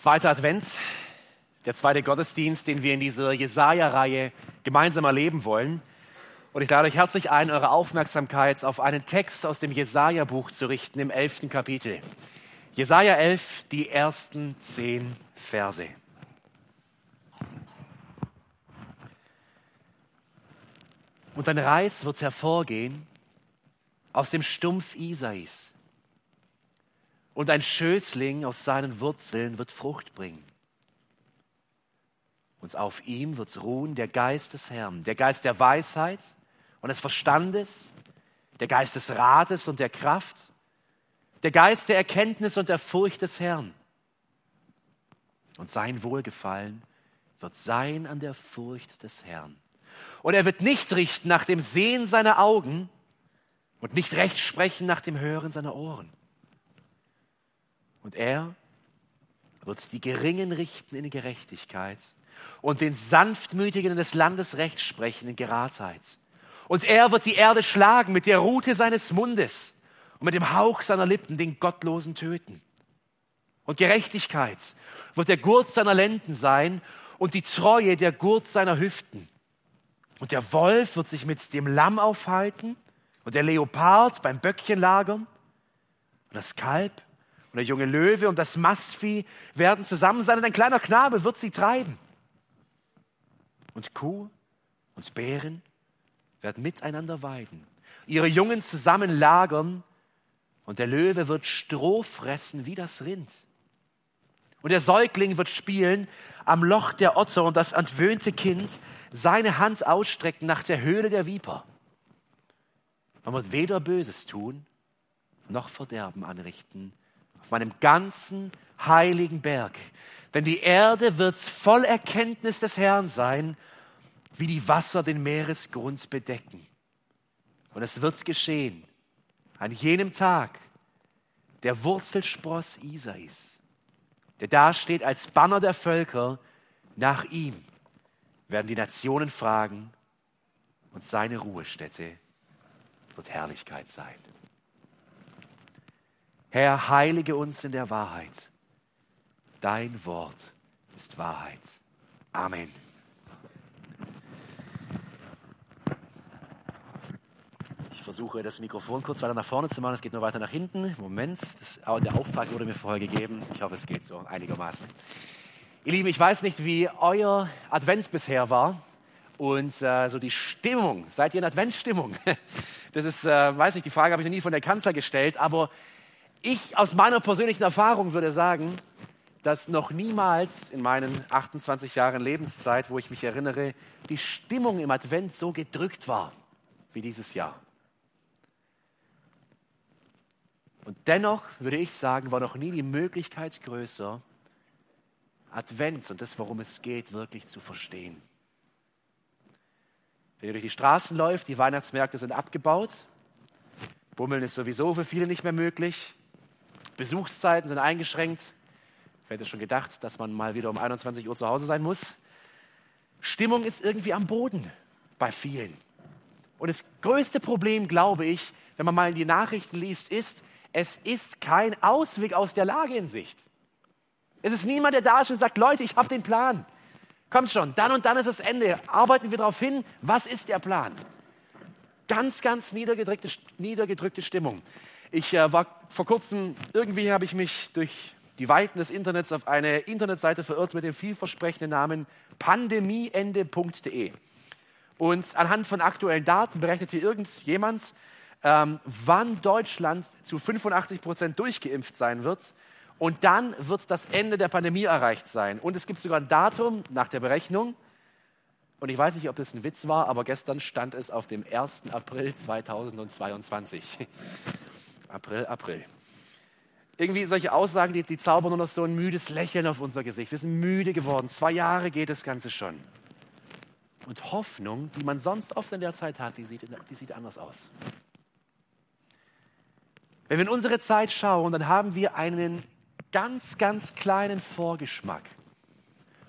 Zweiter Advent, der zweite Gottesdienst, den wir in dieser Jesaja-Reihe gemeinsam erleben wollen. Und ich lade euch herzlich ein, eure Aufmerksamkeit auf einen Text aus dem Jesaja-Buch zu richten im elften Kapitel. Jesaja 11, die ersten zehn Verse. Und ein Reis wird hervorgehen aus dem Stumpf Isais und ein Schößling aus seinen Wurzeln wird Frucht bringen. Und auf ihm wird ruhen der Geist des Herrn, der Geist der Weisheit und des Verstandes, der Geist des Rates und der Kraft, der Geist der Erkenntnis und der Furcht des Herrn. Und sein Wohlgefallen wird sein an der Furcht des Herrn. Und er wird nicht richten nach dem Sehen seiner Augen und nicht recht sprechen nach dem Hören seiner Ohren. Und er wird die Geringen richten in Gerechtigkeit und den Sanftmütigen des Landes Recht sprechen in Geradheit. Und er wird die Erde schlagen mit der Rute seines Mundes und mit dem Hauch seiner Lippen den Gottlosen töten. Und Gerechtigkeit wird der Gurt seiner Lenden sein und die Treue der Gurt seiner Hüften. Und der Wolf wird sich mit dem Lamm aufhalten und der Leopard beim Böckchen lagern und das Kalb und der junge Löwe und das Mastvieh werden zusammen sein und ein kleiner Knabe wird sie treiben. Und Kuh und Bären werden miteinander weiden, ihre Jungen zusammen lagern und der Löwe wird Stroh fressen wie das Rind. Und der Säugling wird spielen am Loch der Otter und das entwöhnte Kind seine Hand ausstrecken nach der Höhle der Viper. Man wird weder Böses tun, noch Verderben anrichten auf meinem ganzen heiligen Berg. Denn die Erde wird voll Erkenntnis des Herrn sein, wie die Wasser den Meeresgrund bedecken. Und es wird geschehen an jenem Tag, der Wurzelspross Isais, der dasteht als Banner der Völker, nach ihm werden die Nationen fragen und seine Ruhestätte wird Herrlichkeit sein. Herr, heilige uns in der Wahrheit. Dein Wort ist Wahrheit. Amen. Ich versuche das Mikrofon kurz weiter nach vorne zu machen. Es geht nur weiter nach hinten. Moment, das, der Auftrag wurde mir vorher gegeben. Ich hoffe, es geht so einigermaßen. Ihr Lieben, ich weiß nicht, wie euer Advent bisher war und äh, so die Stimmung. Seid ihr in Adventsstimmung? Das ist, äh, weiß nicht, die Frage habe ich noch nie von der Kanzler gestellt, aber ich aus meiner persönlichen Erfahrung würde sagen, dass noch niemals in meinen 28 Jahren Lebenszeit, wo ich mich erinnere, die Stimmung im Advent so gedrückt war wie dieses Jahr. Und dennoch würde ich sagen, war noch nie die Möglichkeit größer, Advents und das, worum es geht, wirklich zu verstehen. Wenn ihr durch die Straßen läuft, die Weihnachtsmärkte sind abgebaut, Bummeln ist sowieso für viele nicht mehr möglich. Besuchszeiten sind eingeschränkt. Ich hätte schon gedacht, dass man mal wieder um 21 Uhr zu Hause sein muss. Stimmung ist irgendwie am Boden bei vielen. Und das größte Problem, glaube ich, wenn man mal in die Nachrichten liest, ist, es ist kein Ausweg aus der Lage in Sicht. Es ist niemand, der da ist und sagt, Leute, ich habe den Plan. Kommt schon, dann und dann ist das Ende. Arbeiten wir darauf hin, was ist der Plan? Ganz, ganz niedergedrückte, niedergedrückte Stimmung. Ich äh, war vor kurzem, irgendwie habe ich mich durch die Weiten des Internets auf eine Internetseite verirrt mit dem vielversprechenden Namen pandemieende.de. Und anhand von aktuellen Daten berechnet hier irgendjemand, ähm, wann Deutschland zu 85 Prozent durchgeimpft sein wird. Und dann wird das Ende der Pandemie erreicht sein. Und es gibt sogar ein Datum nach der Berechnung. Und ich weiß nicht, ob das ein Witz war, aber gestern stand es auf dem 1. April 2022. April, April. Irgendwie solche Aussagen, die, die zaubern nur noch so ein müdes Lächeln auf unser Gesicht. Wir sind müde geworden. Zwei Jahre geht das Ganze schon. Und Hoffnung, die man sonst oft in der Zeit hat, die sieht, die sieht anders aus. Wenn wir in unsere Zeit schauen, dann haben wir einen ganz, ganz kleinen Vorgeschmack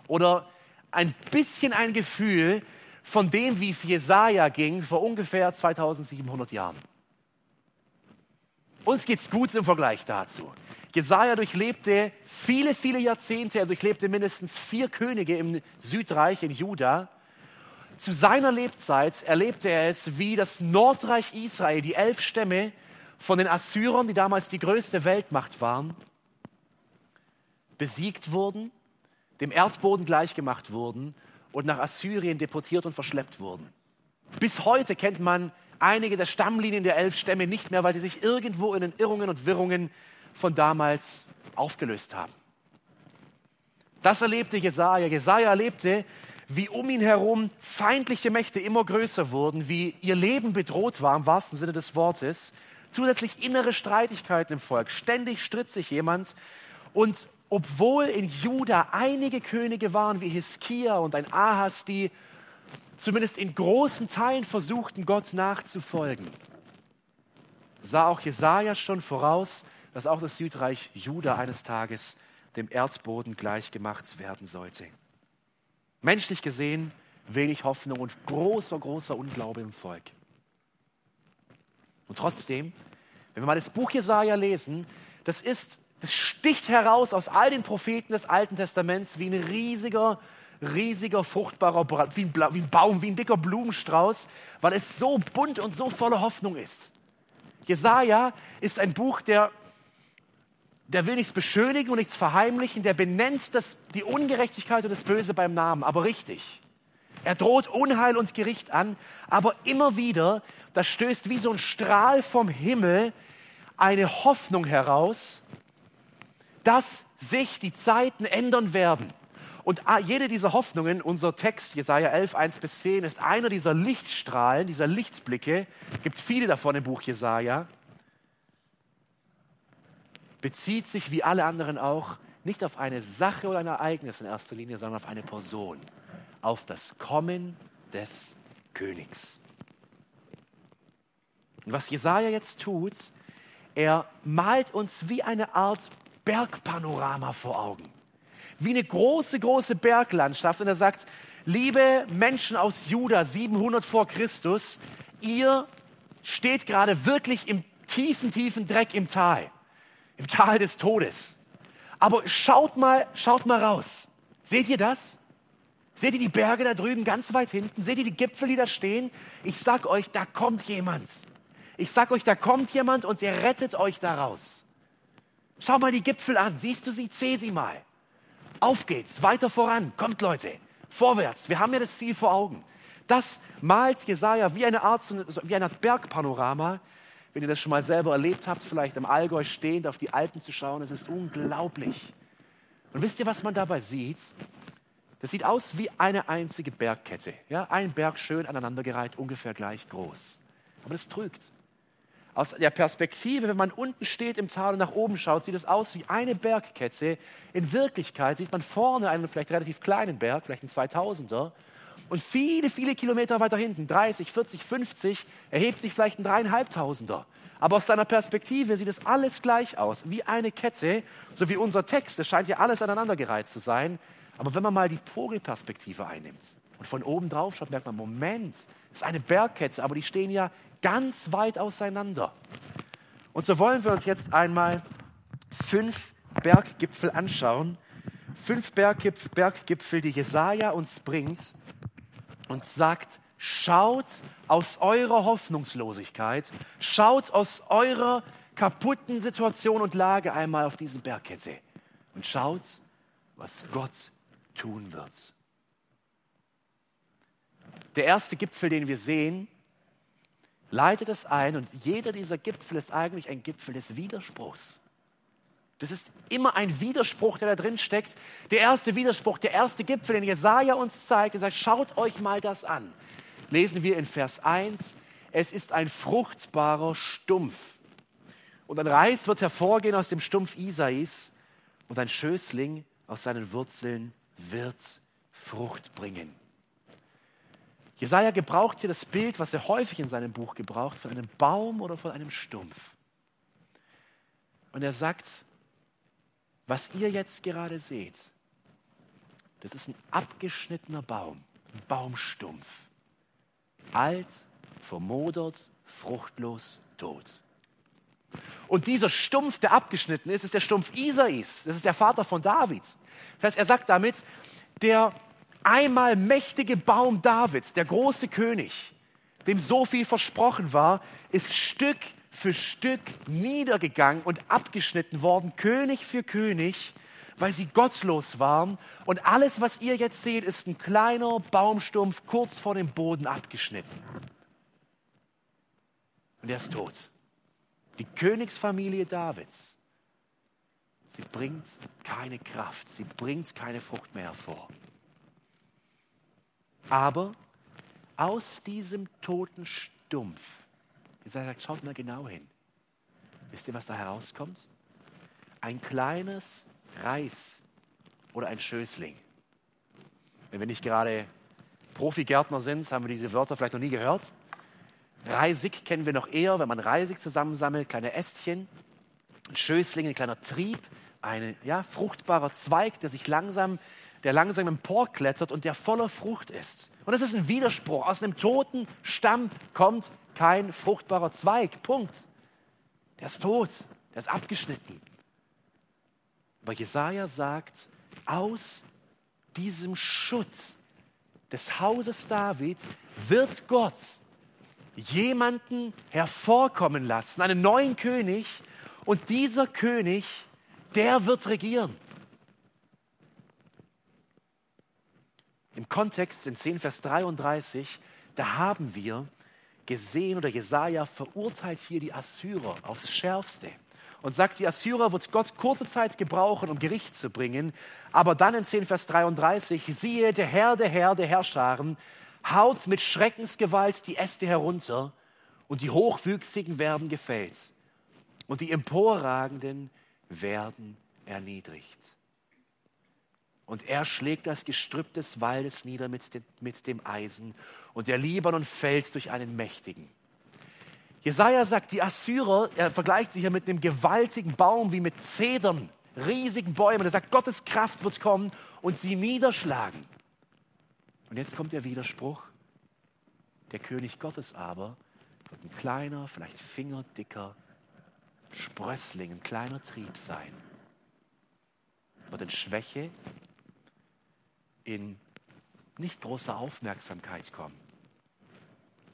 oder ein bisschen ein Gefühl von dem, wie es Jesaja ging vor ungefähr 2700 Jahren. Uns geht's gut im Vergleich dazu. Jesaja durchlebte viele, viele Jahrzehnte. Er durchlebte mindestens vier Könige im Südreich, in Juda. Zu seiner Lebzeit erlebte er es, wie das Nordreich Israel, die elf Stämme von den Assyrern, die damals die größte Weltmacht waren, besiegt wurden, dem Erdboden gleichgemacht wurden und nach Assyrien deportiert und verschleppt wurden. Bis heute kennt man einige der Stammlinien der elf Stämme nicht mehr, weil sie sich irgendwo in den Irrungen und Wirrungen von damals aufgelöst haben. Das erlebte Jesaja. Jesaja erlebte, wie um ihn herum feindliche Mächte immer größer wurden, wie ihr Leben bedroht war, im wahrsten Sinne des Wortes. Zusätzlich innere Streitigkeiten im Volk. Ständig stritt sich jemand. Und obwohl in Juda einige Könige waren wie Hiskia und ein Ahas, die zumindest in großen Teilen versuchten, Gott nachzufolgen, sah auch Jesaja schon voraus, dass auch das Südreich Juda eines Tages dem Erdboden gleichgemacht werden sollte. Menschlich gesehen wenig Hoffnung und großer, großer Unglaube im Volk. Und trotzdem, wenn wir mal das Buch Jesaja lesen, das ist, das sticht heraus aus all den Propheten des Alten Testaments wie ein riesiger, riesiger, fruchtbarer, wie ein, wie ein Baum, wie ein dicker Blumenstrauß, weil es so bunt und so voller Hoffnung ist. Jesaja ist ein Buch, der der will nichts beschönigen und nichts verheimlichen, der benennt das, die Ungerechtigkeit und das Böse beim Namen, aber richtig. Er droht Unheil und Gericht an, aber immer wieder, da stößt wie so ein Strahl vom Himmel eine Hoffnung heraus, dass sich die Zeiten ändern werden. Und jede dieser Hoffnungen, unser Text, Jesaja 11, 1 bis 10, ist einer dieser Lichtstrahlen, dieser Lichtblicke, gibt viele davon im Buch Jesaja bezieht sich wie alle anderen auch nicht auf eine Sache oder ein Ereignis in erster Linie, sondern auf eine Person, auf das Kommen des Königs. Und was Jesaja jetzt tut, er malt uns wie eine Art Bergpanorama vor Augen. Wie eine große, große Berglandschaft. Und er sagt, liebe Menschen aus Juda 700 vor Christus, ihr steht gerade wirklich im tiefen, tiefen Dreck im Tal im Tal des Todes. Aber schaut mal, schaut mal raus. Seht ihr das? Seht ihr die Berge da drüben ganz weit hinten? Seht ihr die Gipfel, die da stehen? Ich sag euch, da kommt jemand. Ich sag euch, da kommt jemand und der rettet euch daraus. Schau mal die Gipfel an. Siehst du sie? Zähl sie mal. Auf geht's, weiter voran. Kommt Leute, vorwärts. Wir haben ja das Ziel vor Augen. Das malt Jesaja wie eine Art, wie eine Art Bergpanorama, wenn ihr das schon mal selber erlebt habt, vielleicht im Allgäu stehend auf die Alpen zu schauen, es ist unglaublich. Und wisst ihr, was man dabei sieht? Das sieht aus wie eine einzige Bergkette. Ja, ein Berg schön aneinandergereiht, ungefähr gleich groß. Aber das trügt. Aus der Perspektive, wenn man unten steht im Tal und nach oben schaut, sieht es aus wie eine Bergkette. In Wirklichkeit sieht man vorne einen vielleicht relativ kleinen Berg, vielleicht einen 2000er, und viele, viele Kilometer weiter hinten, 30, 40, 50, erhebt sich vielleicht ein dreieinhalbtausender. Aber aus deiner Perspektive sieht es alles gleich aus, wie eine Kette, so wie unser Text. Es scheint ja alles aneinandergereiht zu sein. Aber wenn man mal die Vogelperspektive einnimmt und von oben drauf schaut, merkt man, Moment, es ist eine Bergkette, aber die stehen ja ganz weit auseinander. Und so wollen wir uns jetzt einmal fünf Berggipfel anschauen. Fünf Berggipfel, die Jesaja uns bringt, und sagt, schaut aus eurer Hoffnungslosigkeit, schaut aus eurer kaputten Situation und Lage einmal auf diese Bergkette und schaut, was Gott tun wird. Der erste Gipfel, den wir sehen, leitet es ein und jeder dieser Gipfel ist eigentlich ein Gipfel des Widerspruchs. Das ist immer ein Widerspruch, der da drin steckt. Der erste Widerspruch, der erste Gipfel, den Jesaja uns zeigt und sagt, schaut euch mal das an. Lesen wir in Vers 1, es ist ein fruchtbarer Stumpf. Und ein Reis wird hervorgehen aus dem Stumpf Isais und ein Schößling aus seinen Wurzeln wird Frucht bringen. Jesaja gebraucht hier das Bild, was er häufig in seinem Buch gebraucht, von einem Baum oder von einem Stumpf. Und er sagt, was ihr jetzt gerade seht, das ist ein abgeschnittener Baum, ein Baumstumpf. Alt, vermodert, fruchtlos, tot. Und dieser Stumpf, der abgeschnitten ist, ist der Stumpf Isais. Das ist der Vater von David. Das heißt, er sagt damit, der einmal mächtige Baum Davids, der große König, dem so viel versprochen war, ist Stück für Stück niedergegangen und abgeschnitten worden, König für König, weil sie gottlos waren. Und alles, was ihr jetzt seht, ist ein kleiner Baumstumpf kurz vor dem Boden abgeschnitten. Und er ist tot. Die Königsfamilie Davids, sie bringt keine Kraft, sie bringt keine Frucht mehr hervor. Aber aus diesem toten Stumpf, jetzt sagt, schaut mal genau hin. Wisst ihr, was da herauskommt? Ein kleines Reis oder ein Schößling. Wenn wir nicht gerade Profigärtner sind, haben wir diese Wörter vielleicht noch nie gehört. Reisig kennen wir noch eher, wenn man Reisig zusammensammelt, kleine Ästchen. Ein Schößling, ein kleiner Trieb, ein ja, fruchtbarer Zweig, der sich langsam, der langsam emporklettert und der voller Frucht ist. Und das ist ein Widerspruch. Aus einem toten Stamm kommt kein fruchtbarer Zweig. Punkt. Der ist tot, der ist abgeschnitten. Aber Jesaja sagt, aus diesem Schutt des Hauses Davids wird Gott jemanden hervorkommen lassen, einen neuen König. Und dieser König, der wird regieren. Im Kontext in 10 Vers 33, da haben wir gesehen oder Jesaja verurteilt hier die Assyrer aufs Schärfste und sagt, die Assyrer wird Gott kurze Zeit gebrauchen, um Gericht zu bringen. Aber dann in 10 Vers 33, siehe, der Herr, der Herr, der Herrscharen, haut mit Schreckensgewalt die Äste herunter und die Hochwüchsigen werden gefällt und die Emporragenden werden erniedrigt. Und er schlägt das Gestrüpp des Waldes nieder mit, den, mit dem Eisen und der Libanon fällt durch einen Mächtigen. Jesaja sagt, die Assyrer, er vergleicht sie hier mit einem gewaltigen Baum wie mit Zedern, riesigen Bäumen. Er sagt, Gottes Kraft wird kommen und sie niederschlagen. Und jetzt kommt der Widerspruch. Der König Gottes aber wird ein kleiner, vielleicht fingerdicker Sprössling, ein kleiner Trieb sein. Wird in Schwäche, in nicht großer Aufmerksamkeit kommen.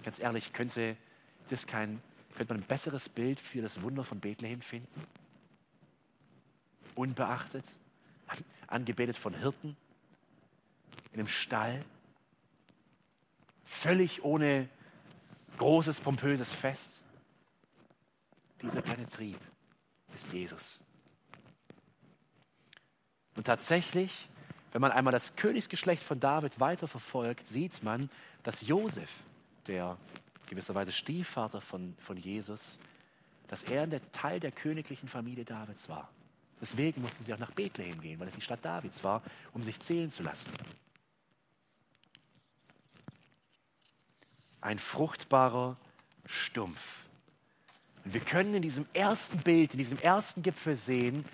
Ganz ehrlich, könnte das kein, könnte man ein besseres Bild für das Wunder von Bethlehem finden? Unbeachtet, angebetet von Hirten, in einem Stall, völlig ohne großes, pompöses Fest. Dieser kleine Trieb ist Jesus. Und tatsächlich, wenn man einmal das Königsgeschlecht von David weiterverfolgt, sieht man, dass Josef, der gewisserweise Stiefvater von, von Jesus, dass er der Teil der königlichen Familie Davids war. Deswegen mussten sie auch nach Bethlehem gehen, weil es die Stadt Davids war, um sich zählen zu lassen. ein fruchtbarer Stumpf. Und wir können in diesem ersten Bild, in diesem ersten Gipfel sehen,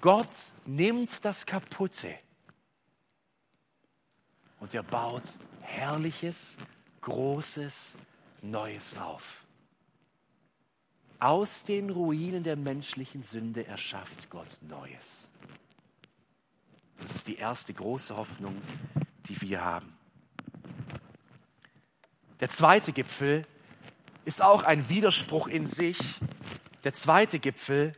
Gott nimmt das Kaputte und er baut herrliches, großes, Neues auf. Aus den Ruinen der menschlichen Sünde erschafft Gott Neues. Das ist die erste große Hoffnung, die wir haben. Der zweite Gipfel ist auch ein Widerspruch in sich. Der zweite Gipfel,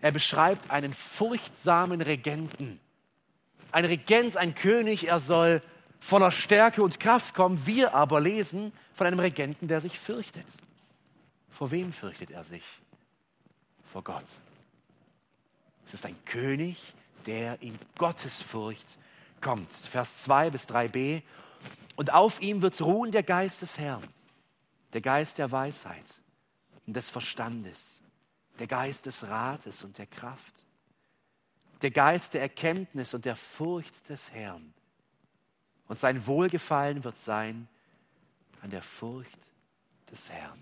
er beschreibt einen furchtsamen Regenten. Ein Regent, ein König, er soll voller Stärke und Kraft kommen. Wir aber lesen von einem Regenten, der sich fürchtet. Vor wem fürchtet er sich? Vor Gott. Es ist ein König, der in Gottesfurcht kommt. Vers 2 bis 3b. Und auf ihm wird ruhen der Geist des Herrn, der Geist der Weisheit und des Verstandes, der Geist des Rates und der Kraft, der Geist der Erkenntnis und der Furcht des Herrn. Und sein Wohlgefallen wird sein an der Furcht des Herrn.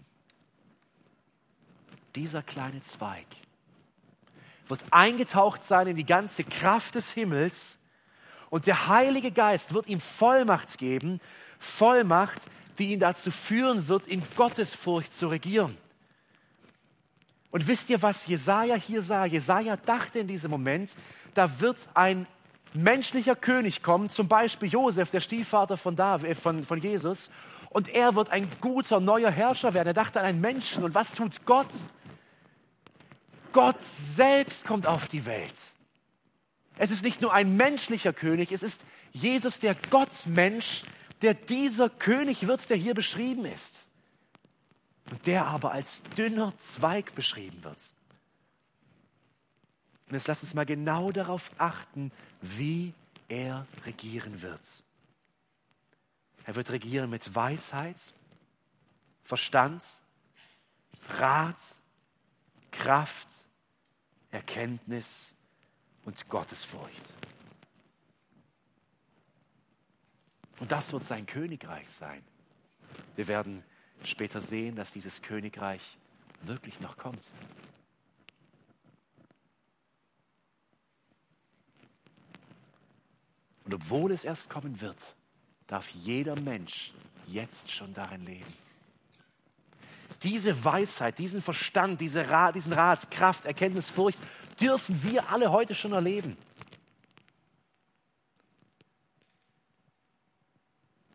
Dieser kleine Zweig wird eingetaucht sein in die ganze Kraft des Himmels und der Heilige Geist wird ihm Vollmacht geben, Vollmacht, die ihn dazu führen wird, in Gottesfurcht zu regieren. Und wisst ihr, was Jesaja hier sah? Jesaja dachte in diesem Moment, da wird ein menschlicher König kommen, zum Beispiel Josef, der Stiefvater von, David, von, von Jesus, und er wird ein guter neuer Herrscher werden. Er dachte an einen Menschen. Und was tut Gott? Gott selbst kommt auf die Welt. Es ist nicht nur ein menschlicher König, es ist Jesus, der Gottmensch, der dieser König wird, der hier beschrieben ist. Und der aber als dünner Zweig beschrieben wird. Und jetzt lasst uns mal genau darauf achten, wie er regieren wird. Er wird regieren mit Weisheit, Verstand, Rat, Kraft, Erkenntnis und Gottesfurcht. Und das wird sein Königreich sein. Wir werden später sehen, dass dieses Königreich wirklich noch kommt. Und obwohl es erst kommen wird, darf jeder Mensch jetzt schon darin leben. Diese Weisheit, diesen Verstand, diese Rat, diesen Rat, Kraft, Erkenntnis, Furcht dürfen wir alle heute schon erleben.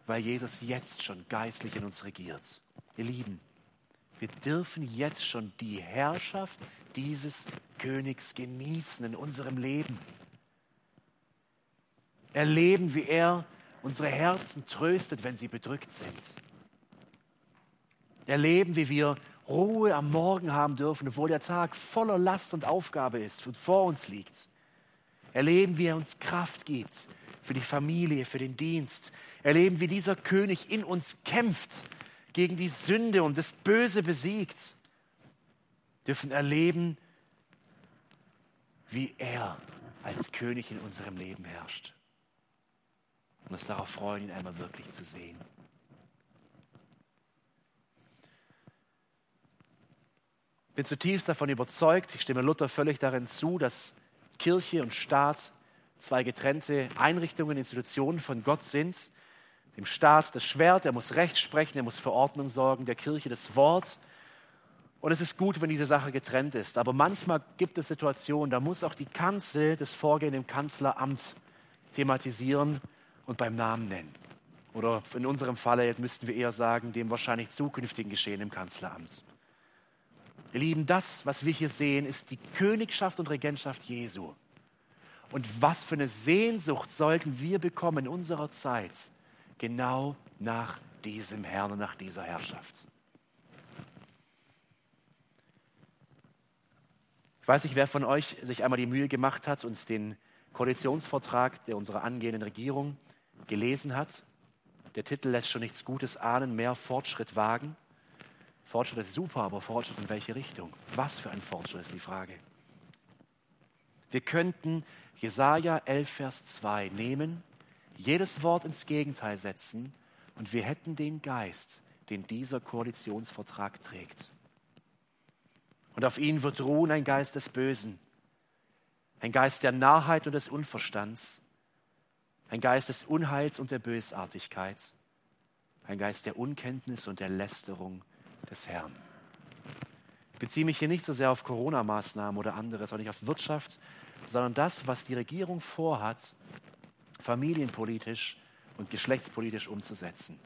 Weil Jesus jetzt schon geistlich in uns regiert. Ihr Lieben, wir dürfen jetzt schon die Herrschaft dieses Königs genießen in unserem Leben erleben, wie er unsere Herzen tröstet, wenn sie bedrückt sind. Erleben, wie wir Ruhe am Morgen haben dürfen, obwohl der Tag voller Last und Aufgabe ist und vor uns liegt. Erleben, wie er uns Kraft gibt für die Familie, für den Dienst. Erleben, wie dieser König in uns kämpft, gegen die Sünde und das Böse besiegt. Dürfen erleben, wie er als König in unserem Leben herrscht und uns darauf freuen, ihn einmal wirklich zu sehen. Ich bin zutiefst davon überzeugt, ich stimme Luther völlig darin zu, dass Kirche und Staat zwei getrennte Einrichtungen, Institutionen von Gott sind. Dem Staat das Schwert, er muss Recht sprechen, er muss für Ordnung sorgen, der Kirche das Wort. Und es ist gut, wenn diese Sache getrennt ist. Aber manchmal gibt es Situationen, da muss auch die Kanzel das Vorgehen im Kanzleramt thematisieren und beim Namen nennen. Oder in unserem Falle müssten wir eher sagen, dem wahrscheinlich zukünftigen Geschehen im Kanzleramt. Ihr Lieben, das, was wir hier sehen, ist die Königschaft und Regentschaft Jesu. Und was für eine Sehnsucht sollten wir bekommen in unserer Zeit, genau nach diesem Herrn und nach dieser Herrschaft. Ich weiß nicht, wer von euch sich einmal die Mühe gemacht hat, uns den Koalitionsvertrag der unserer angehenden Regierung gelesen hat. Der Titel lässt schon nichts Gutes ahnen, mehr Fortschritt wagen. Fortschritt ist super, aber Fortschritt in welche Richtung? Was für ein Fortschritt ist die Frage. Wir könnten Jesaja 11, Vers 2 nehmen, jedes Wort ins Gegenteil setzen und wir hätten den Geist, den dieser Koalitionsvertrag trägt. Und auf ihn wird ruhen ein Geist des Bösen, ein Geist der Narrheit und des Unverstands, ein Geist des Unheils und der Bösartigkeit, ein Geist der Unkenntnis und der Lästerung des Herrn. Ich beziehe mich hier nicht so sehr auf Corona-Maßnahmen oder anderes, auch nicht auf Wirtschaft, sondern das, was die Regierung vorhat, familienpolitisch und geschlechtspolitisch umzusetzen.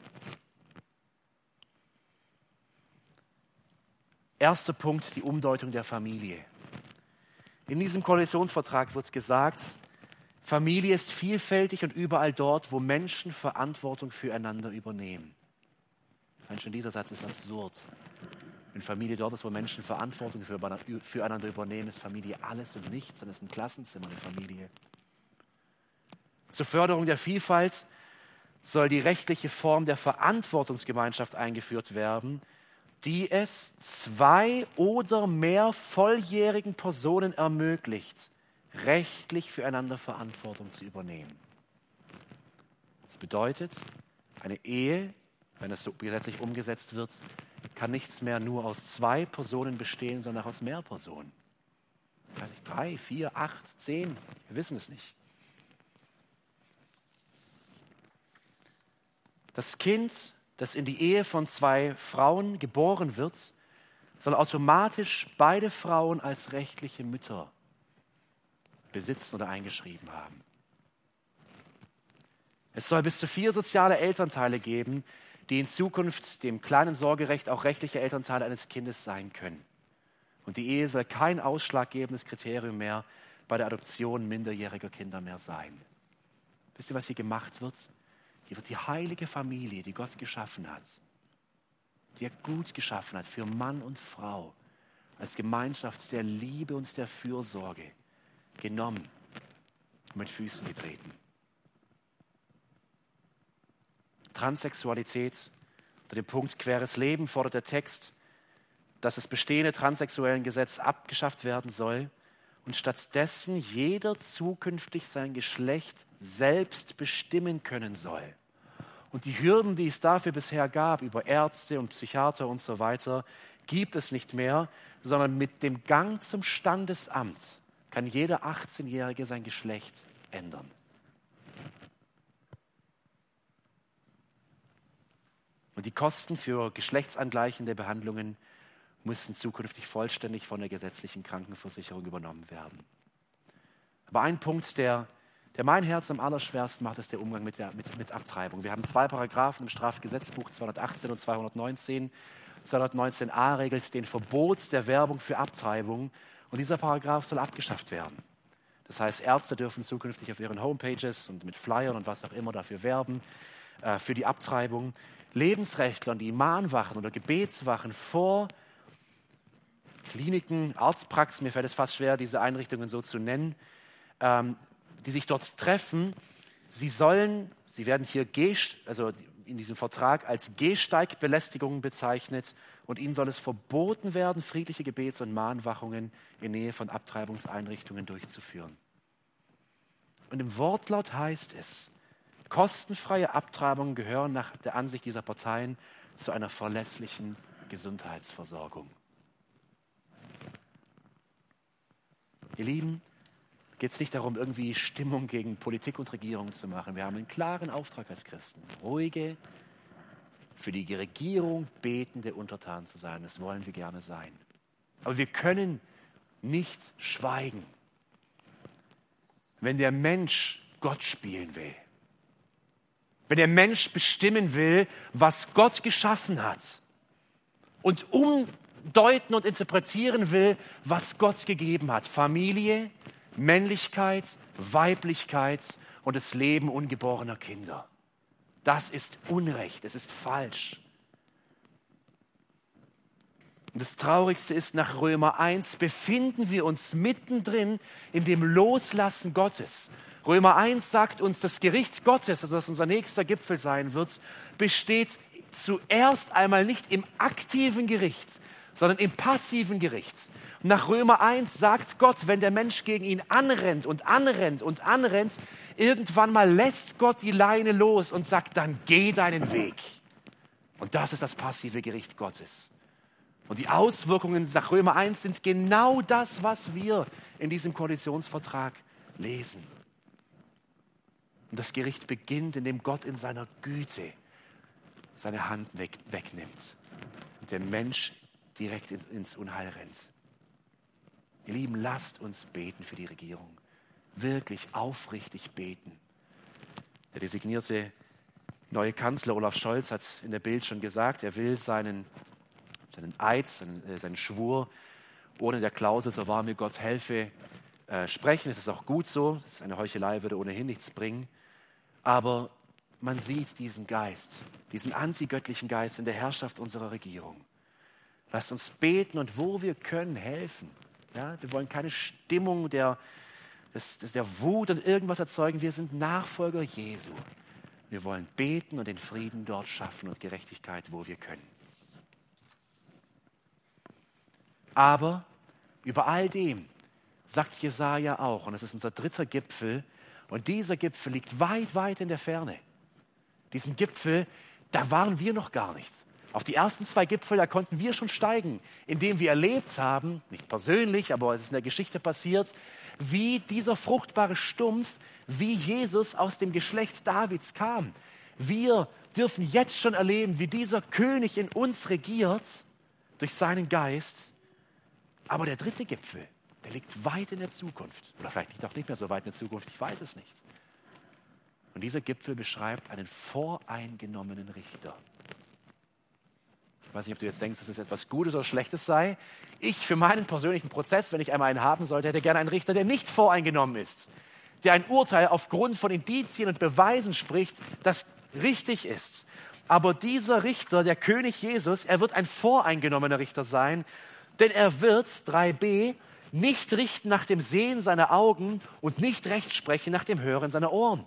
Erster Punkt, die Umdeutung der Familie. In diesem Koalitionsvertrag wird gesagt, Familie ist vielfältig und überall dort, wo Menschen Verantwortung füreinander übernehmen. schon dieser Satz ist absurd. Wenn Familie dort ist, wo Menschen Verantwortung füreinander übernehmen, ist Familie alles und nichts, dann ist ein Klassenzimmer eine Familie. Zur Förderung der Vielfalt soll die rechtliche Form der Verantwortungsgemeinschaft eingeführt werden, die es zwei oder mehr volljährigen Personen ermöglicht, rechtlich füreinander Verantwortung zu übernehmen. Das bedeutet, eine Ehe, wenn es so gesetzlich umgesetzt wird, kann nichts mehr nur aus zwei Personen bestehen, sondern auch aus mehr Personen. weiß ich, drei, vier, acht, zehn, wir wissen es nicht. Das Kind, das in die Ehe von zwei Frauen geboren wird, soll automatisch beide Frauen als rechtliche Mütter besitzen oder eingeschrieben haben. Es soll bis zu vier soziale Elternteile geben, die in Zukunft dem kleinen Sorgerecht auch rechtliche Elternteile eines Kindes sein können. Und die Ehe soll kein ausschlaggebendes Kriterium mehr bei der Adoption minderjähriger Kinder mehr sein. Wisst ihr, was hier gemacht wird? Hier wird die heilige Familie, die Gott geschaffen hat, die er gut geschaffen hat für Mann und Frau, als Gemeinschaft der Liebe und der Fürsorge genommen und mit Füßen getreten. Transsexualität unter dem Punkt queres Leben fordert der Text, dass das bestehende transsexuellen Gesetz abgeschafft werden soll und stattdessen jeder zukünftig sein Geschlecht selbst bestimmen können soll. Und die Hürden, die es dafür bisher gab, über Ärzte und Psychiater und so weiter, gibt es nicht mehr, sondern mit dem Gang zum Standesamt kann jeder 18-Jährige sein Geschlecht ändern. Und die Kosten für geschlechtsangleichende Behandlungen müssen zukünftig vollständig von der gesetzlichen Krankenversicherung übernommen werden. Aber ein Punkt, der, der mein Herz am allerschwersten macht, ist der Umgang mit, der, mit, mit Abtreibung. Wir haben zwei Paragraphen im Strafgesetzbuch 218 und 219. 219a regelt den Verbot der Werbung für Abtreibung und dieser Paragraph soll abgeschafft werden. Das heißt, Ärzte dürfen zukünftig auf ihren Homepages und mit Flyern und was auch immer dafür werben, äh, für die Abtreibung. Lebensrechtler die Mahnwachen oder Gebetswachen vor Kliniken, Arztpraxen, mir fällt es fast schwer, diese Einrichtungen so zu nennen, ähm, die sich dort treffen, sie sollen, sie werden hier also in diesem Vertrag als Gehsteigbelästigung bezeichnet und ihnen soll es verboten werden, friedliche Gebets- und Mahnwachungen in Nähe von Abtreibungseinrichtungen durchzuführen. Und im Wortlaut heißt es, kostenfreie Abtreibungen gehören nach der Ansicht dieser Parteien zu einer verlässlichen Gesundheitsversorgung. Ihr Lieben, geht es nicht darum, irgendwie Stimmung gegen Politik und Regierung zu machen. Wir haben einen klaren Auftrag als Christen, ruhige, für die Regierung betende Untertanen zu sein. Das wollen wir gerne sein. Aber wir können nicht schweigen, wenn der Mensch Gott spielen will. Wenn der Mensch bestimmen will, was Gott geschaffen hat und umdeuten und interpretieren will, was Gott gegeben hat. Familie, Männlichkeit, Weiblichkeit und das Leben ungeborener Kinder. Das ist Unrecht, es ist falsch. Und das Traurigste ist, nach Römer 1 befinden wir uns mittendrin in dem Loslassen Gottes. Römer 1 sagt uns, das Gericht Gottes, also das unser nächster Gipfel sein wird, besteht zuerst einmal nicht im aktiven Gericht, sondern im passiven Gericht. Nach Römer 1 sagt Gott, wenn der Mensch gegen ihn anrennt und anrennt und anrennt, irgendwann mal lässt Gott die Leine los und sagt, dann geh deinen Weg. Und das ist das passive Gericht Gottes. Und die Auswirkungen nach Römer 1 sind genau das, was wir in diesem Koalitionsvertrag lesen. Und das Gericht beginnt, indem Gott in seiner Güte seine Hand weg, wegnimmt und der Mensch direkt ins, ins Unheil rennt. Ihr Lieben, lasst uns beten für die Regierung. Wirklich aufrichtig beten. Der designierte neue Kanzler Olaf Scholz hat in der Bild schon gesagt, er will seinen, seinen Eid, seinen, äh, seinen Schwur ohne der Klausel, so wahr mir Gott helfe, äh, sprechen. Es ist auch gut so. Eine Heuchelei würde ohnehin nichts bringen. Aber man sieht diesen Geist, diesen antigöttlichen Geist in der Herrschaft unserer Regierung. Lasst uns beten und wo wir können, helfen. Ja, wir wollen keine Stimmung der, des, des, der Wut und irgendwas erzeugen. Wir sind Nachfolger Jesu. Wir wollen beten und den Frieden dort schaffen und Gerechtigkeit, wo wir können. Aber über all dem sagt Jesaja auch, und das ist unser dritter Gipfel, und dieser Gipfel liegt weit, weit in der Ferne. Diesen Gipfel, da waren wir noch gar nicht. Auf die ersten zwei Gipfel, da konnten wir schon steigen, indem wir erlebt haben, nicht persönlich, aber es ist in der Geschichte passiert, wie dieser fruchtbare Stumpf, wie Jesus aus dem Geschlecht Davids kam. Wir dürfen jetzt schon erleben, wie dieser König in uns regiert, durch seinen Geist. Aber der dritte Gipfel, der liegt weit in der Zukunft. Oder vielleicht liegt auch nicht mehr so weit in der Zukunft, ich weiß es nicht. Und dieser Gipfel beschreibt einen voreingenommenen Richter. Ich weiß nicht, ob du jetzt denkst, dass es etwas Gutes oder Schlechtes sei. Ich für meinen persönlichen Prozess, wenn ich einmal einen haben sollte, hätte gerne einen Richter, der nicht voreingenommen ist, der ein Urteil aufgrund von Indizien und Beweisen spricht, das richtig ist. Aber dieser Richter, der König Jesus, er wird ein voreingenommener Richter sein, denn er wird, 3b, nicht richten nach dem Sehen seiner Augen und nicht recht sprechen nach dem Hören seiner Ohren.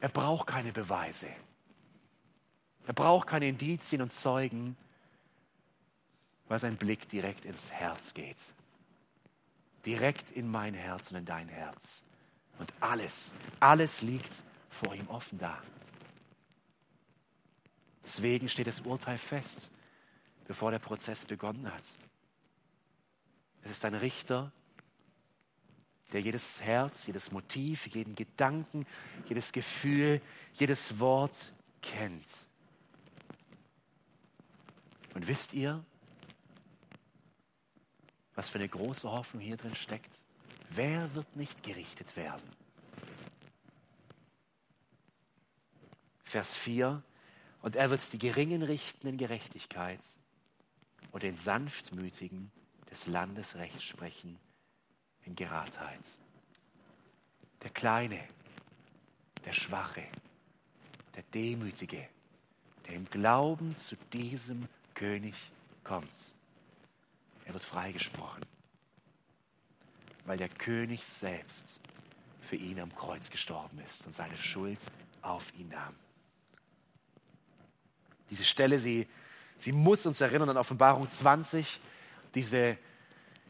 Er braucht keine Beweise. Er braucht keine Indizien und Zeugen, weil sein Blick direkt ins Herz geht. Direkt in mein Herz und in dein Herz. Und alles, alles liegt vor ihm offen da. Deswegen steht das Urteil fest, bevor der Prozess begonnen hat. Es ist ein Richter, der jedes Herz, jedes Motiv, jeden Gedanken, jedes Gefühl, jedes Wort kennt. Und wisst ihr, was für eine große Hoffnung hier drin steckt? Wer wird nicht gerichtet werden? Vers 4. Und er wird die Geringen richten in Gerechtigkeit und den Sanftmütigen des Landes Recht sprechen in Geradheit. Der Kleine, der Schwache, der Demütige, der im Glauben zu diesem König kommt. Er wird freigesprochen, weil der König selbst für ihn am Kreuz gestorben ist und seine Schuld auf ihn nahm. Diese Stelle, sie, sie muss uns erinnern an Offenbarung 20, diese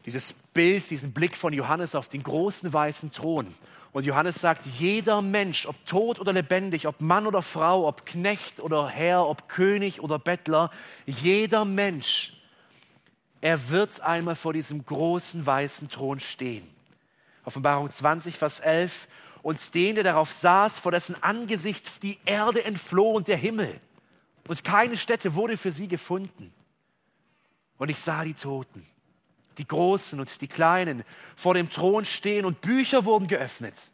dieses Bild, diesen Blick von Johannes auf den großen weißen Thron. Und Johannes sagt, jeder Mensch, ob tot oder lebendig, ob Mann oder Frau, ob Knecht oder Herr, ob König oder Bettler, jeder Mensch, er wird einmal vor diesem großen weißen Thron stehen. Offenbarung 20, Vers 11. Und den, der darauf saß, vor dessen Angesicht die Erde entfloh und der Himmel. Und keine Stätte wurde für sie gefunden. Und ich sah die Toten die Großen und die Kleinen, vor dem Thron stehen und Bücher wurden geöffnet.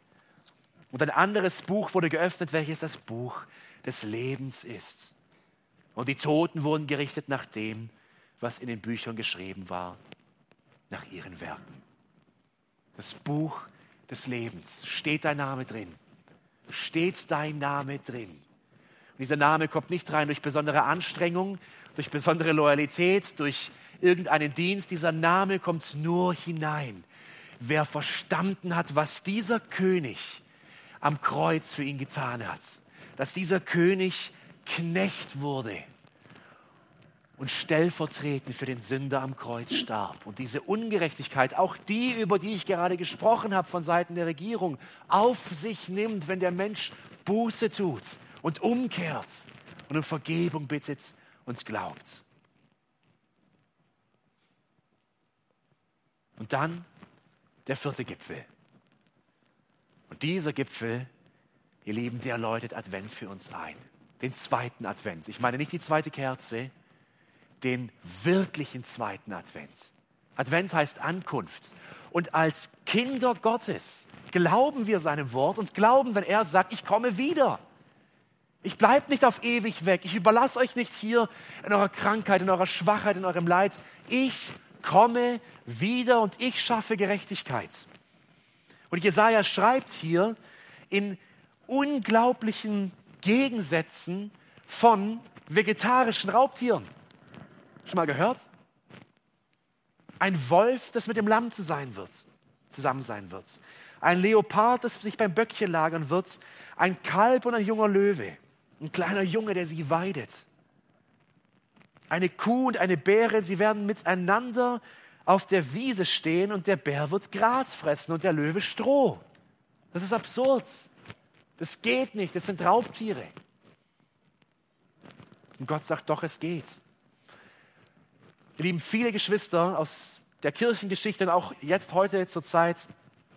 Und ein anderes Buch wurde geöffnet, welches das Buch des Lebens ist. Und die Toten wurden gerichtet nach dem, was in den Büchern geschrieben war, nach ihren Werken. Das Buch des Lebens. Steht dein Name drin? Steht dein Name drin? Und dieser Name kommt nicht rein durch besondere Anstrengung, durch besondere Loyalität, durch irgendeinen Dienst. Dieser Name kommt nur hinein. Wer verstanden hat, was dieser König am Kreuz für ihn getan hat, dass dieser König Knecht wurde und stellvertretend für den Sünder am Kreuz starb. Und diese Ungerechtigkeit, auch die, über die ich gerade gesprochen habe von Seiten der Regierung, auf sich nimmt, wenn der Mensch Buße tut und umkehrt und um Vergebung bittet und glaubt. Und dann der vierte Gipfel. Und dieser Gipfel, ihr Lieben, der läutet Advent für uns ein. Den zweiten Advent. Ich meine nicht die zweite Kerze, den wirklichen zweiten Advent. Advent heißt Ankunft. Und als Kinder Gottes glauben wir seinem Wort und glauben, wenn er sagt, ich komme wieder. Ich bleibe nicht auf ewig weg. Ich überlasse euch nicht hier in eurer Krankheit, in eurer Schwachheit, in eurem Leid. Ich komme wieder und ich schaffe Gerechtigkeit. Und Jesaja schreibt hier in unglaublichen Gegensätzen von vegetarischen Raubtieren. Schon mal gehört? Ein Wolf, das mit dem Lamm zu wird, zusammen sein wird. Ein Leopard, das sich beim Böckchen lagern wird. Ein Kalb und ein junger Löwe. Ein kleiner Junge, der sie weidet. Eine Kuh und eine Bäre, sie werden miteinander auf der Wiese stehen und der Bär wird Gras fressen und der Löwe Stroh. Das ist absurd. Das geht nicht. Das sind Raubtiere. Und Gott sagt doch, es geht. Ihr lieben, viele Geschwister aus der Kirchengeschichte und auch jetzt heute zur Zeit,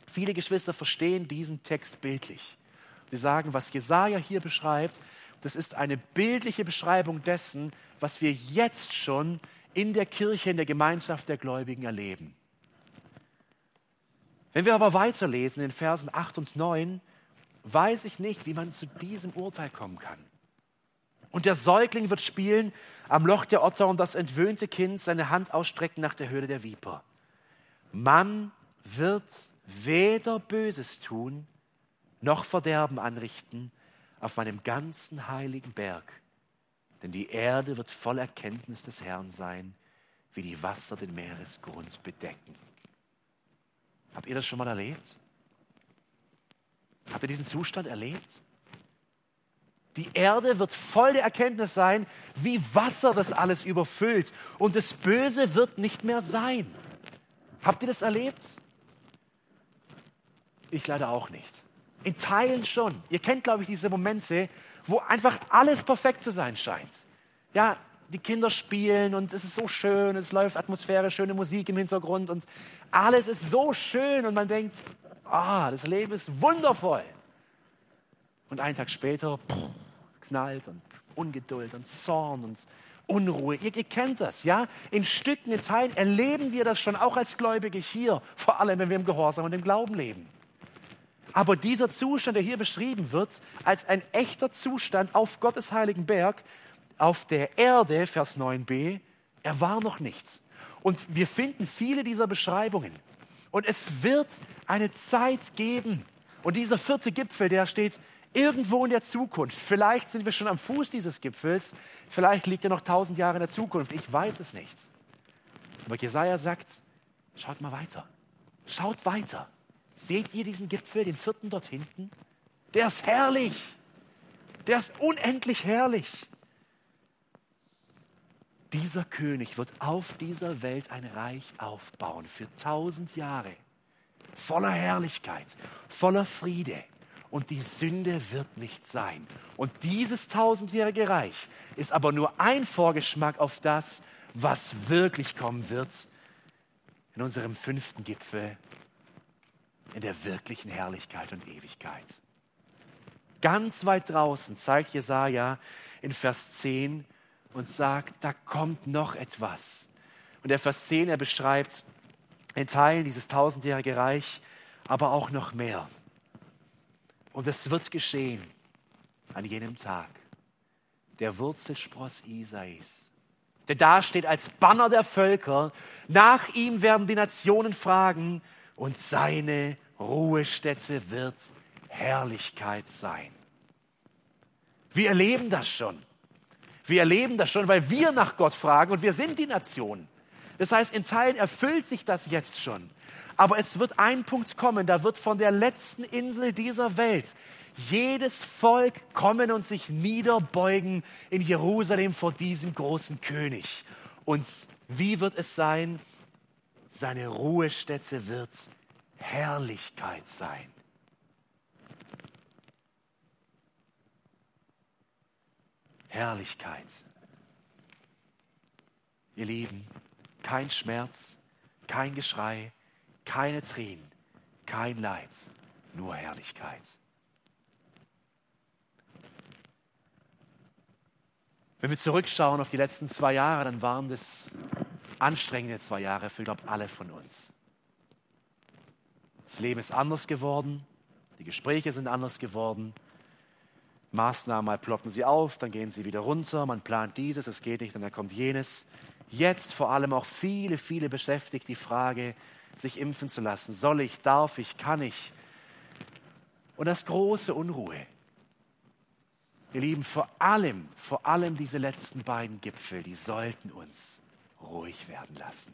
viele Geschwister verstehen diesen Text bildlich. Sie sagen, was Jesaja hier beschreibt, das ist eine bildliche Beschreibung dessen, was wir jetzt schon in der Kirche, in der Gemeinschaft der Gläubigen erleben. Wenn wir aber weiterlesen in Versen 8 und 9, weiß ich nicht, wie man zu diesem Urteil kommen kann. Und der Säugling wird spielen am Loch der Otter und das entwöhnte Kind seine Hand ausstrecken nach der Höhle der Viper. Man wird weder Böses tun, noch Verderben anrichten auf meinem ganzen heiligen Berg. Denn die Erde wird voll Erkenntnis des Herrn sein, wie die Wasser den Meeresgrund bedecken. Habt ihr das schon mal erlebt? Habt ihr diesen Zustand erlebt? Die Erde wird voll der Erkenntnis sein, wie Wasser das alles überfüllt. Und das Böse wird nicht mehr sein. Habt ihr das erlebt? Ich leider auch nicht. In Teilen schon. Ihr kennt, glaube ich, diese Momente, wo einfach alles perfekt zu sein scheint. Ja, die Kinder spielen und es ist so schön, es läuft Atmosphäre, schöne Musik im Hintergrund und alles ist so schön und man denkt, ah, das Leben ist wundervoll. Und einen Tag später knallt und Ungeduld und Zorn und Unruhe. Ihr, ihr, kennt das, ja? In Stücken, in Teilen erleben wir das schon, auch als Gläubige hier, vor allem wenn wir im Gehorsam und im Glauben leben. Aber dieser Zustand, der hier beschrieben wird, als ein echter Zustand auf Gottes heiligen Berg, auf der Erde, Vers 9b, er war noch nichts. Und wir finden viele dieser Beschreibungen. Und es wird eine Zeit geben. Und dieser vierte Gipfel, der steht irgendwo in der Zukunft. Vielleicht sind wir schon am Fuß dieses Gipfels. Vielleicht liegt er noch tausend Jahre in der Zukunft. Ich weiß es nicht. Aber Jesaja sagt, schaut mal weiter. Schaut weiter. Seht ihr diesen Gipfel, den vierten dort hinten? Der ist herrlich. Der ist unendlich herrlich. Dieser König wird auf dieser Welt ein Reich aufbauen für tausend Jahre. Voller Herrlichkeit, voller Friede. Und die Sünde wird nicht sein. Und dieses tausendjährige Reich ist aber nur ein Vorgeschmack auf das, was wirklich kommen wird in unserem fünften Gipfel in der wirklichen Herrlichkeit und Ewigkeit. Ganz weit draußen zeigt Jesaja in Vers 10 und sagt, da kommt noch etwas. Und der Vers 10, er beschreibt in Teilen dieses tausendjährige Reich, aber auch noch mehr. Und es wird geschehen an jenem Tag. Der Wurzelspross Isais, der da steht als Banner der Völker. Nach ihm werden die Nationen fragen, und seine Ruhestätte wird Herrlichkeit sein. Wir erleben das schon. Wir erleben das schon, weil wir nach Gott fragen und wir sind die Nation. Das heißt, in Teilen erfüllt sich das jetzt schon. Aber es wird ein Punkt kommen, da wird von der letzten Insel dieser Welt jedes Volk kommen und sich niederbeugen in Jerusalem vor diesem großen König. Und wie wird es sein? Seine Ruhestätte wird Herrlichkeit sein. Herrlichkeit. Ihr Lieben, kein Schmerz, kein Geschrei, keine Tränen, kein Leid, nur Herrlichkeit. Wenn wir zurückschauen auf die letzten zwei Jahre, dann waren das anstrengende zwei Jahre für, glaube alle von uns. Das Leben ist anders geworden, die Gespräche sind anders geworden. Maßnahmen, mal ploppen sie auf, dann gehen sie wieder runter, man plant dieses, es geht nicht, dann kommt jenes. Jetzt vor allem auch viele, viele beschäftigt die Frage, sich impfen zu lassen. Soll ich, darf ich, kann ich? Und das große Unruhe. Ihr Lieben, vor allem, vor allem diese letzten beiden Gipfel, die sollten uns ruhig werden lassen.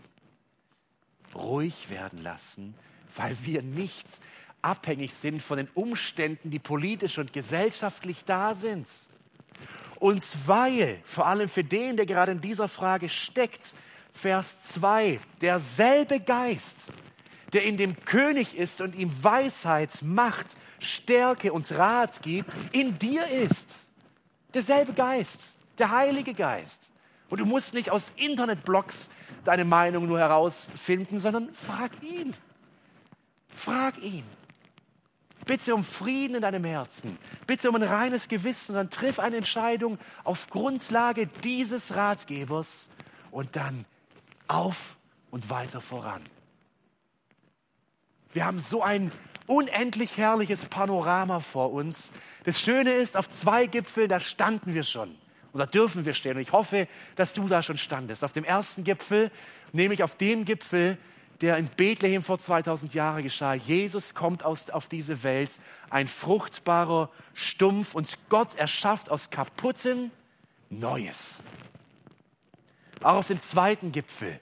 Ruhig werden lassen, weil wir nicht abhängig sind von den Umständen, die politisch und gesellschaftlich da sind. Und weil, vor allem für den, der gerade in dieser Frage steckt, Vers 2, derselbe Geist, der in dem König ist und ihm Weisheit, Macht, Stärke und Rat gibt, in dir ist. Derselbe Geist, der Heilige Geist. Und du musst nicht aus Internetblogs deine Meinung nur herausfinden, sondern frag ihn. Frag ihn. Bitte um Frieden in deinem Herzen. Bitte um ein reines Gewissen. Dann triff eine Entscheidung auf Grundlage dieses Ratgebers und dann auf und weiter voran. Wir haben so ein unendlich herrliches Panorama vor uns. Das Schöne ist, auf zwei Gipfeln, da standen wir schon. Und da dürfen wir stehen. Und ich hoffe, dass du da schon standest. Auf dem ersten Gipfel, nämlich auf dem Gipfel, der in Bethlehem vor 2000 Jahren geschah. Jesus kommt aus, auf diese Welt, ein fruchtbarer Stumpf und Gott erschafft aus kaputtem Neues. Auch auf dem zweiten Gipfel,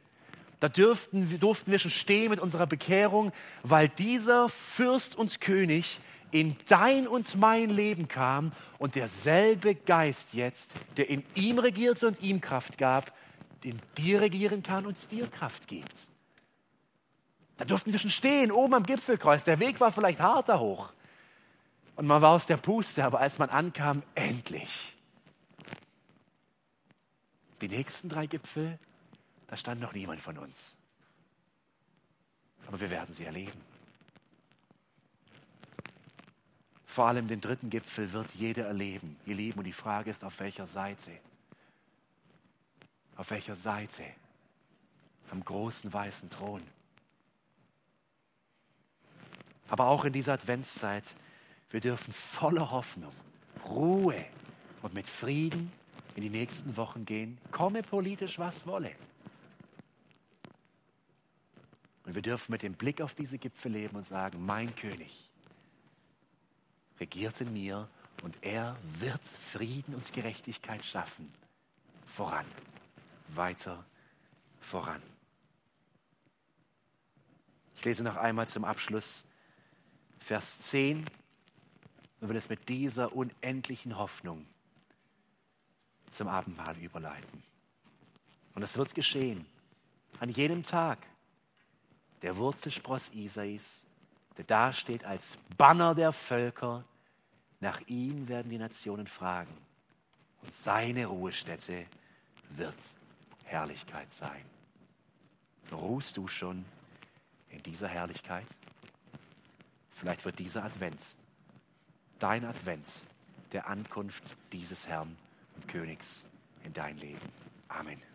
da dürften, durften wir schon stehen mit unserer Bekehrung, weil dieser Fürst und König in dein und mein Leben kam und derselbe Geist jetzt, der in ihm regierte und ihm Kraft gab, in dir regieren kann und dir Kraft gibt. Da durften wir schon stehen, oben am Gipfelkreuz. Der Weg war vielleicht hart da hoch. Und man war aus der Puste, aber als man ankam, endlich. Die nächsten drei Gipfel, da stand noch niemand von uns. Aber wir werden sie erleben. Vor allem den dritten Gipfel wird jeder erleben, ihr Lieben. Und die Frage ist, auf welcher Seite? Auf welcher Seite? Am großen weißen Thron. Aber auch in dieser Adventszeit, wir dürfen voller Hoffnung, Ruhe und mit Frieden in die nächsten Wochen gehen, komme politisch was wolle. Und wir dürfen mit dem Blick auf diese Gipfel leben und sagen, mein König regiert in mir und er wird Frieden und Gerechtigkeit schaffen. Voran, weiter voran. Ich lese noch einmal zum Abschluss Vers 10 und will es mit dieser unendlichen Hoffnung zum Abendmahl überleiten. Und es wird geschehen an jenem Tag, der Wurzelspross Isais, der dasteht als Banner der Völker. Nach ihm werden die Nationen fragen. Und seine Ruhestätte wird Herrlichkeit sein. Ruhst du schon in dieser Herrlichkeit? Vielleicht wird dieser Advent, dein Advent, der Ankunft dieses Herrn und Königs in dein Leben. Amen.